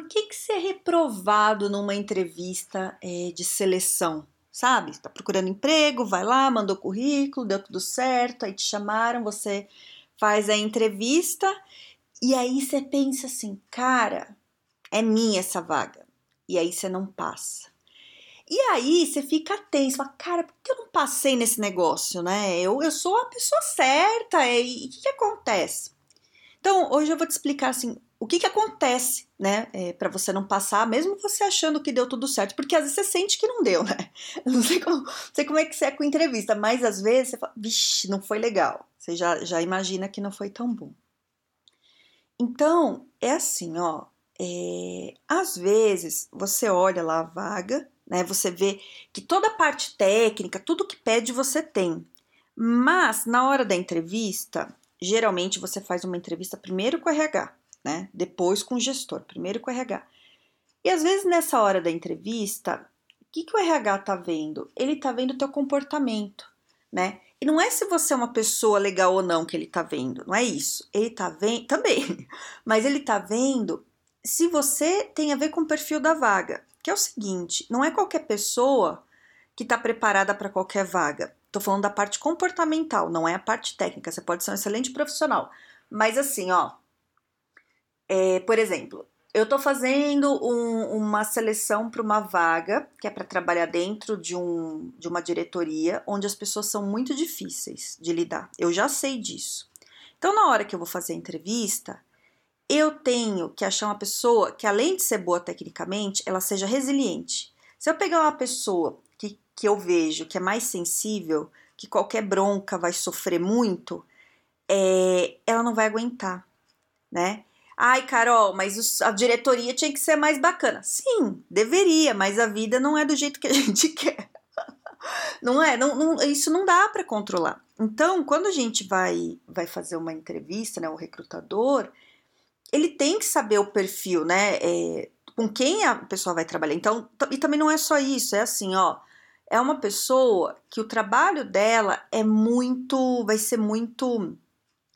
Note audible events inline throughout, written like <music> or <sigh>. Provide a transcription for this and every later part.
Por que, que ser reprovado numa entrevista é, de seleção? Sabe? Está procurando emprego, vai lá, mandou currículo, deu tudo certo, aí te chamaram, você faz a entrevista e aí você pensa assim, cara, é minha essa vaga. E aí você não passa. E aí você fica tenso, fala, cara, por que eu não passei nesse negócio, né? Eu, eu sou a pessoa certa, e o que, que acontece? Então, hoje eu vou te explicar assim, o que, que acontece, né, é, para você não passar, mesmo você achando que deu tudo certo, porque às vezes você sente que não deu, <laughs> né? Eu não sei como, não sei como é que você é com entrevista, mas às vezes você fala, vixe, não foi legal. Você já, já imagina que não foi tão bom. Então, é assim, ó, é, às vezes você olha lá a vaga, né, você vê que toda a parte técnica, tudo que pede você tem, mas na hora da entrevista, geralmente você faz uma entrevista primeiro com o RH, né? Depois com o gestor, primeiro com o RH. E às vezes nessa hora da entrevista, o que, que o RH tá vendo? Ele tá vendo o teu comportamento, né? E não é se você é uma pessoa legal ou não que ele tá vendo, não é isso. Ele tá vendo <laughs> também, mas ele tá vendo se você tem a ver com o perfil da vaga, que é o seguinte, não é qualquer pessoa que está preparada para qualquer vaga. Estou falando da parte comportamental, não é a parte técnica. Você pode ser um excelente profissional, mas assim, ó, é, por exemplo, eu estou fazendo um, uma seleção para uma vaga que é para trabalhar dentro de, um, de uma diretoria onde as pessoas são muito difíceis de lidar. Eu já sei disso. Então, na hora que eu vou fazer a entrevista, eu tenho que achar uma pessoa que, além de ser boa tecnicamente, ela seja resiliente. Se eu pegar uma pessoa que, que eu vejo que é mais sensível, que qualquer bronca vai sofrer muito, é, ela não vai aguentar, né? Ai, Carol, mas a diretoria tinha que ser mais bacana. Sim, deveria, mas a vida não é do jeito que a <laughs> gente quer. Não é? Não, não, isso não dá para controlar. Então, quando a gente vai, vai fazer uma entrevista, né, o recrutador, ele tem que saber o perfil, né? É, com quem a pessoa vai trabalhar. Então, e também não é só isso, é assim, ó. É uma pessoa que o trabalho dela é muito, vai ser muito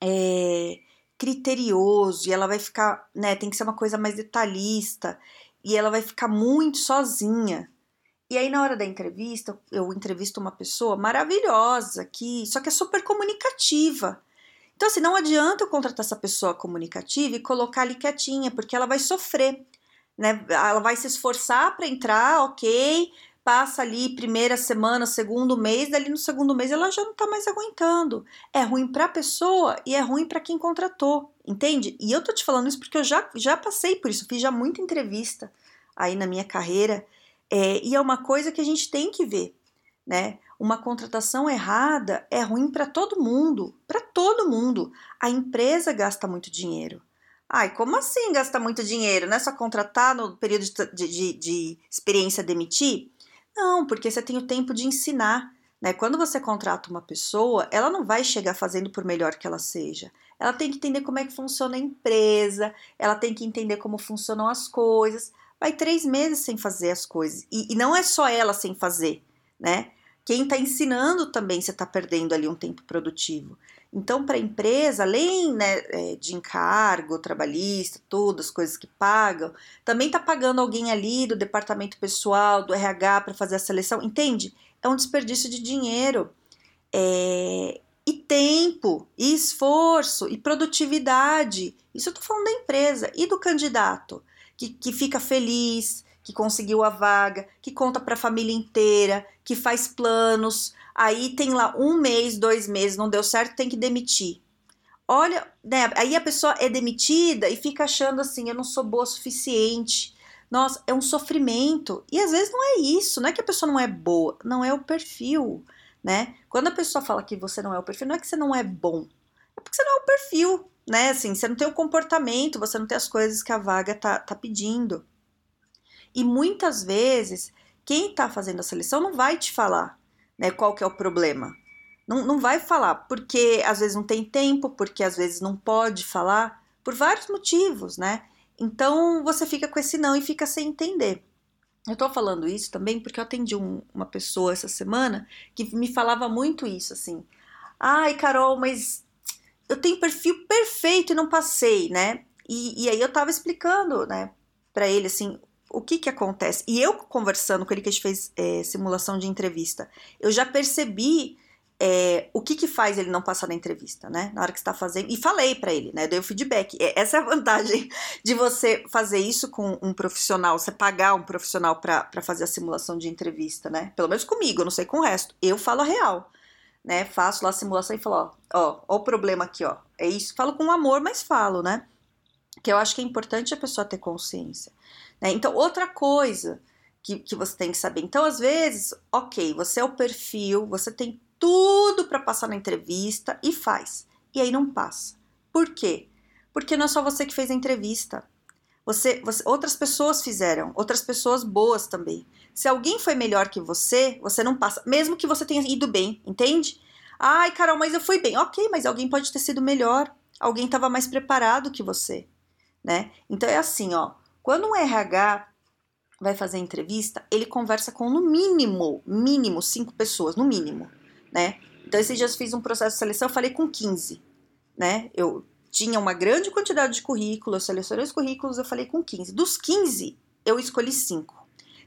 é, criterioso e ela vai ficar, né, tem que ser uma coisa mais detalhista e ela vai ficar muito sozinha. E aí na hora da entrevista, eu entrevisto uma pessoa maravilhosa que só que é super comunicativa. Então assim, não adianta eu contratar essa pessoa comunicativa e colocar ali quietinha, porque ela vai sofrer, né? Ela vai se esforçar para entrar, OK, passa ali primeira semana, segundo mês, dali no segundo mês ela já não tá mais aguentando. É ruim para a pessoa e é ruim para quem contratou, entende? E eu tô te falando isso porque eu já, já passei por isso, fiz já muita entrevista aí na minha carreira, é, e é uma coisa que a gente tem que ver, né? Uma contratação errada é ruim para todo mundo, para todo mundo. A empresa gasta muito dinheiro. Ai, como assim gasta muito dinheiro? Não é só contratar no período de, de, de experiência demitir? Não, porque você tem o tempo de ensinar. Né? Quando você contrata uma pessoa, ela não vai chegar fazendo por melhor que ela seja. Ela tem que entender como é que funciona a empresa, ela tem que entender como funcionam as coisas. Vai três meses sem fazer as coisas. E, e não é só ela sem fazer, né? Quem está ensinando também você está perdendo ali um tempo produtivo. Então, para a empresa, além né, é, de encargo trabalhista, todas as coisas que pagam, também está pagando alguém ali do departamento pessoal, do RH para fazer a seleção, entende? É um desperdício de dinheiro. É, e tempo, e esforço, e produtividade. Isso eu estou falando da empresa e do candidato, que, que fica feliz, que conseguiu a vaga, que conta para a família inteira, que faz planos, aí tem lá um mês, dois meses, não deu certo, tem que demitir. Olha, né, aí a pessoa é demitida e fica achando assim, eu não sou boa o suficiente. Nossa, é um sofrimento. E às vezes não é isso, não é que a pessoa não é boa, não é o perfil, né? Quando a pessoa fala que você não é o perfil, não é que você não é bom, é porque você não é o perfil, né? Assim, você não tem o comportamento, você não tem as coisas que a vaga tá, tá pedindo. E muitas vezes quem está fazendo a seleção não vai te falar né, qual que é o problema. Não, não vai falar, porque às vezes não tem tempo, porque às vezes não pode falar, por vários motivos, né? Então você fica com esse não e fica sem entender. Eu tô falando isso também porque eu atendi um, uma pessoa essa semana que me falava muito isso, assim. Ai, Carol, mas eu tenho perfil perfeito e não passei, né? E, e aí eu tava explicando, né, para ele, assim, o que que acontece. E eu conversando com ele, que a gente fez é, simulação de entrevista, eu já percebi é, o que que faz ele não passar na entrevista, né? Na hora que está fazendo. E falei para ele, né? Dei o feedback. É, essa é a vantagem <laughs> de você fazer isso com um profissional, você pagar um profissional para fazer a simulação de entrevista, né? Pelo menos comigo, não sei com o resto. Eu falo a real, né? Faço lá a simulação e falo, ó, ó, ó o problema aqui, ó. É isso. Falo com amor, mas falo, né? Que eu acho que é importante a pessoa ter consciência. Né? Então, outra coisa que, que você tem que saber. Então, às vezes, ok, você é o perfil, você tem tudo para passar na entrevista e faz. E aí não passa. Por quê? Porque não é só você que fez a entrevista. Você, você, outras pessoas fizeram, outras pessoas boas também. Se alguém foi melhor que você, você não passa, mesmo que você tenha ido bem, entende? Ai, Carol, mas eu fui bem. Ok, mas alguém pode ter sido melhor. Alguém estava mais preparado que você, né? Então é assim, ó. Quando um RH vai fazer entrevista, ele conversa com no mínimo, mínimo cinco pessoas, no mínimo né? Então, esses dias fiz um processo de seleção, falei com 15, né? Eu tinha uma grande quantidade de currículos, selecionei os currículos, eu falei com 15. Dos 15, eu escolhi 5.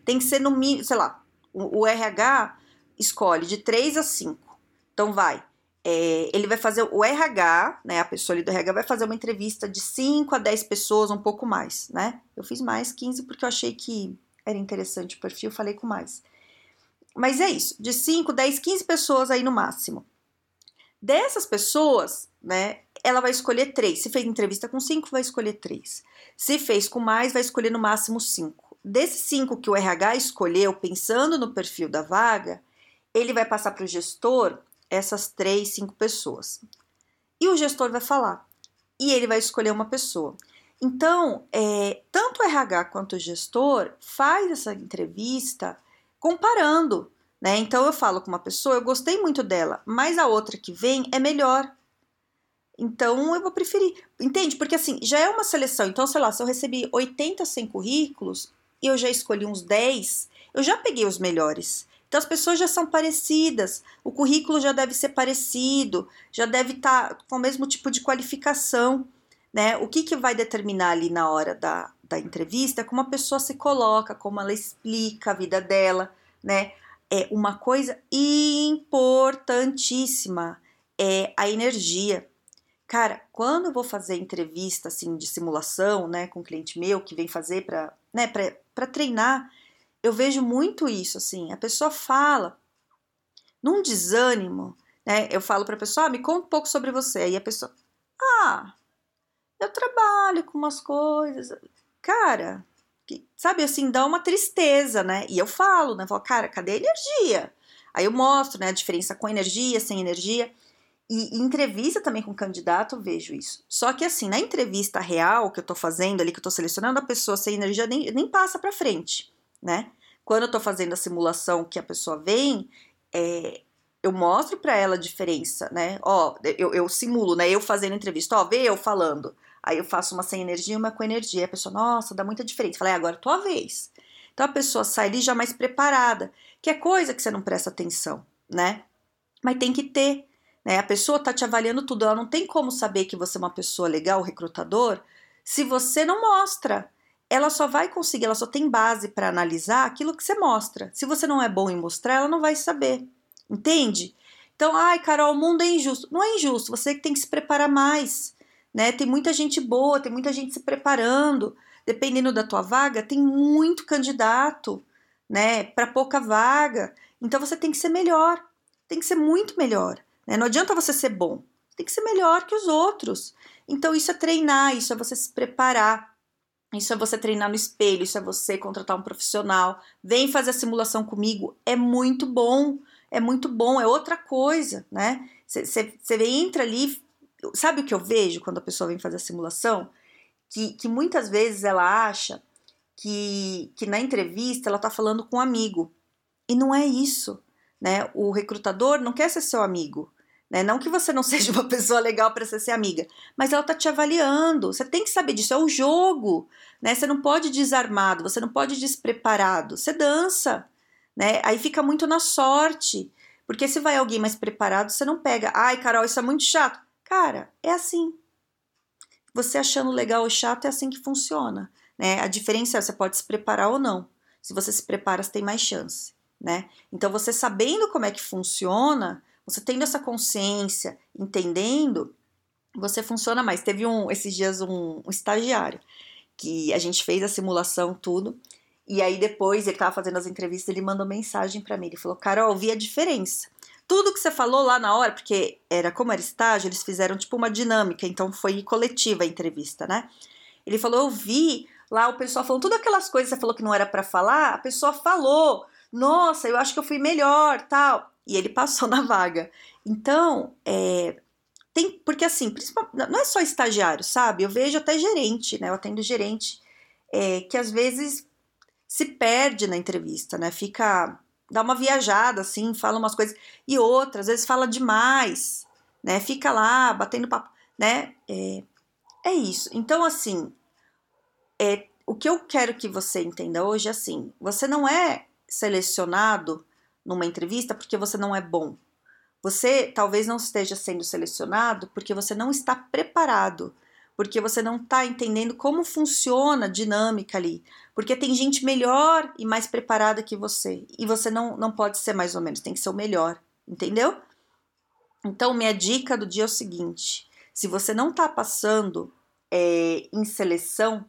Tem que ser no mínimo, sei lá, o, o RH escolhe de 3 a 5. Então, vai. É, ele vai fazer o RH, né? A pessoa ali do RH vai fazer uma entrevista de 5 a 10 pessoas, um pouco mais, né? Eu fiz mais 15 porque eu achei que era interessante o perfil, falei com mais. Mas é isso, de 5, 10, 15 pessoas aí no máximo. Dessas pessoas, né, ela vai escolher três. Se fez entrevista com cinco, vai escolher três. Se fez com mais, vai escolher no máximo cinco. Desses cinco que o RH escolheu, pensando no perfil da vaga, ele vai passar para o gestor essas três, cinco pessoas. E o gestor vai falar. E ele vai escolher uma pessoa. Então, é, tanto o RH quanto o gestor faz essa entrevista comparando, né? Então eu falo com uma pessoa, eu gostei muito dela, mas a outra que vem é melhor. Então eu vou preferir. Entende? Porque assim, já é uma seleção. Então, sei lá, se eu recebi 80, 100 currículos e eu já escolhi uns 10, eu já peguei os melhores. Então as pessoas já são parecidas, o currículo já deve ser parecido, já deve estar tá com o mesmo tipo de qualificação, né? O que, que vai determinar ali na hora da, da entrevista, como a pessoa se coloca, como ela explica a vida dela, né? É uma coisa importantíssima é a energia. Cara, quando eu vou fazer entrevista assim de simulação, né, com um cliente meu que vem fazer para, né, para treinar, eu vejo muito isso assim. A pessoa fala num desânimo, né? Eu falo para a pessoa, ah, me conta um pouco sobre você. Aí a pessoa, ah, eu trabalho com umas coisas cara, que, sabe assim, dá uma tristeza, né? E eu falo, né? Eu falo, cara, cadê a energia? Aí eu mostro, né, a diferença com energia, sem energia. E, em entrevista também com candidato, eu vejo isso. Só que assim, na entrevista real que eu tô fazendo ali, que eu tô selecionando a pessoa sem energia, nem, nem passa pra frente, né? Quando eu tô fazendo a simulação que a pessoa vem, é, eu mostro para ela a diferença, né? Ó, eu, eu simulo, né? Eu fazendo entrevista, ó, vê eu falando. Aí eu faço uma sem energia e uma com energia. A pessoa, nossa, dá muita diferença. Falei, é, agora é tua vez. Então a pessoa sai ali já mais preparada, que é coisa que você não presta atenção, né? Mas tem que ter, né? A pessoa tá te avaliando tudo, ela não tem como saber que você é uma pessoa legal, recrutador, se você não mostra. Ela só vai conseguir, ela só tem base para analisar aquilo que você mostra. Se você não é bom em mostrar, ela não vai saber. Entende? Então, ai, Carol, o mundo é injusto. Não é injusto, você tem que se preparar mais né? Tem muita gente boa, tem muita gente se preparando. Dependendo da tua vaga, tem muito candidato, né? Para pouca vaga. Então você tem que ser melhor, tem que ser muito melhor. Né? Não adianta você ser bom, tem que ser melhor que os outros. Então isso é treinar, isso é você se preparar. Isso é você treinar no espelho, isso é você contratar um profissional. Vem fazer a simulação comigo, é muito bom, é muito bom, é outra coisa, né? Você entra ali, sabe o que eu vejo quando a pessoa vem fazer a simulação? Que, que muitas vezes ela acha que, que na entrevista ela tá falando com um amigo. E não é isso, né? O recrutador não quer ser seu amigo. Né? Não que você não <laughs> seja uma pessoa legal para ser ser amiga, mas ela tá te avaliando. Você tem que saber disso, é o jogo, né? Você não pode desarmado, você não pode despreparado. Você dança, né? Aí fica muito na sorte. Porque se vai alguém mais preparado, você não pega. Ai, Carol, isso é muito chato. Cara, é assim. Você achando legal ou chato é assim que funciona, né? A diferença é você pode se preparar ou não. Se você se prepara, você tem mais chance, né? Então você sabendo como é que funciona, você tendo essa consciência, entendendo, você funciona mais. Teve um esses dias um, um estagiário que a gente fez a simulação tudo. E aí depois ele tava fazendo as entrevistas, ele mandou mensagem para mim, ele falou: "Carol, vi a diferença tudo que você falou lá na hora, porque era como era estágio, eles fizeram tipo uma dinâmica, então foi coletiva a entrevista, né? Ele falou: Eu vi lá o pessoal falando todas aquelas coisas que você falou que não era para falar, a pessoa falou, nossa, eu acho que eu fui melhor, tal. E ele passou <laughs> na vaga. Então, é, tem, porque assim, não é só estagiário, sabe? Eu vejo até gerente, né? Eu atendo gerente é, que às vezes se perde na entrevista, né? Fica dá uma viajada, assim, fala umas coisas. E outras, às vezes fala demais, né? Fica lá batendo papo, né? É, é isso. Então, assim, é, o que eu quero que você entenda hoje é assim: você não é selecionado numa entrevista porque você não é bom. Você talvez não esteja sendo selecionado porque você não está preparado porque você não está entendendo como funciona a dinâmica ali. Porque tem gente melhor e mais preparada que você. E você não, não pode ser mais ou menos, tem que ser o melhor, entendeu? Então, minha dica do dia é o seguinte: se você não está passando é, em seleção,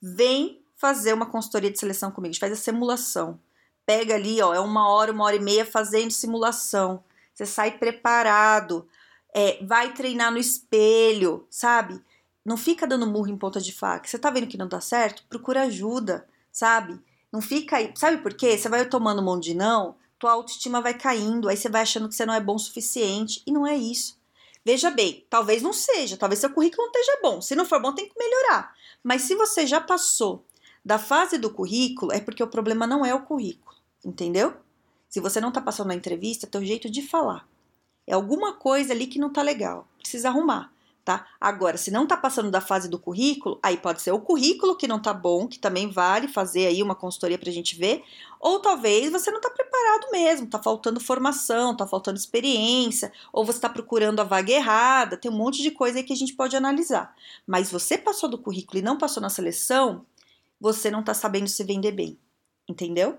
vem fazer uma consultoria de seleção comigo. A gente faz a simulação. Pega ali, ó, é uma hora, uma hora e meia fazendo simulação. Você sai preparado, é, vai treinar no espelho, sabe? Não fica dando murro em ponta de faca. Você tá vendo que não dá certo? Procura ajuda, sabe? Não fica aí. Sabe por quê? Você vai tomando um monte de não, tua autoestima vai caindo, aí você vai achando que você não é bom o suficiente. E não é isso. Veja bem, talvez não seja, talvez seu currículo não esteja bom. Se não for bom, tem que melhorar. Mas se você já passou da fase do currículo, é porque o problema não é o currículo, entendeu? Se você não tá passando na entrevista, é teu jeito de falar. É alguma coisa ali que não tá legal. Precisa arrumar tá? Agora, se não está passando da fase do currículo, aí pode ser o currículo que não está bom, que também vale fazer aí uma consultoria para a gente ver, ou talvez você não está preparado mesmo, está faltando formação, está faltando experiência, ou você está procurando a vaga errada, tem um monte de coisa aí que a gente pode analisar. Mas você passou do currículo e não passou na seleção, você não está sabendo se vender bem, entendeu?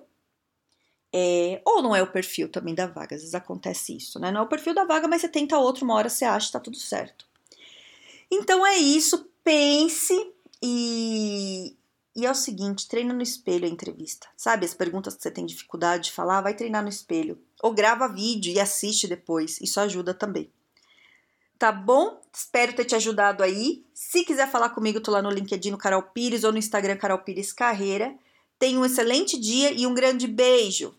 É, ou não é o perfil também da vaga, às vezes acontece isso, né? Não é o perfil da vaga, mas você tenta outro, uma hora você acha tá tudo certo. Então é isso, pense e, e é o seguinte, treina no espelho a entrevista. Sabe, as perguntas que você tem dificuldade de falar, vai treinar no espelho. Ou grava vídeo e assiste depois, isso ajuda também. Tá bom? Espero ter te ajudado aí. Se quiser falar comigo, tô lá no LinkedIn no Carol Pires ou no Instagram Carol Pires Carreira. Tenha um excelente dia e um grande beijo!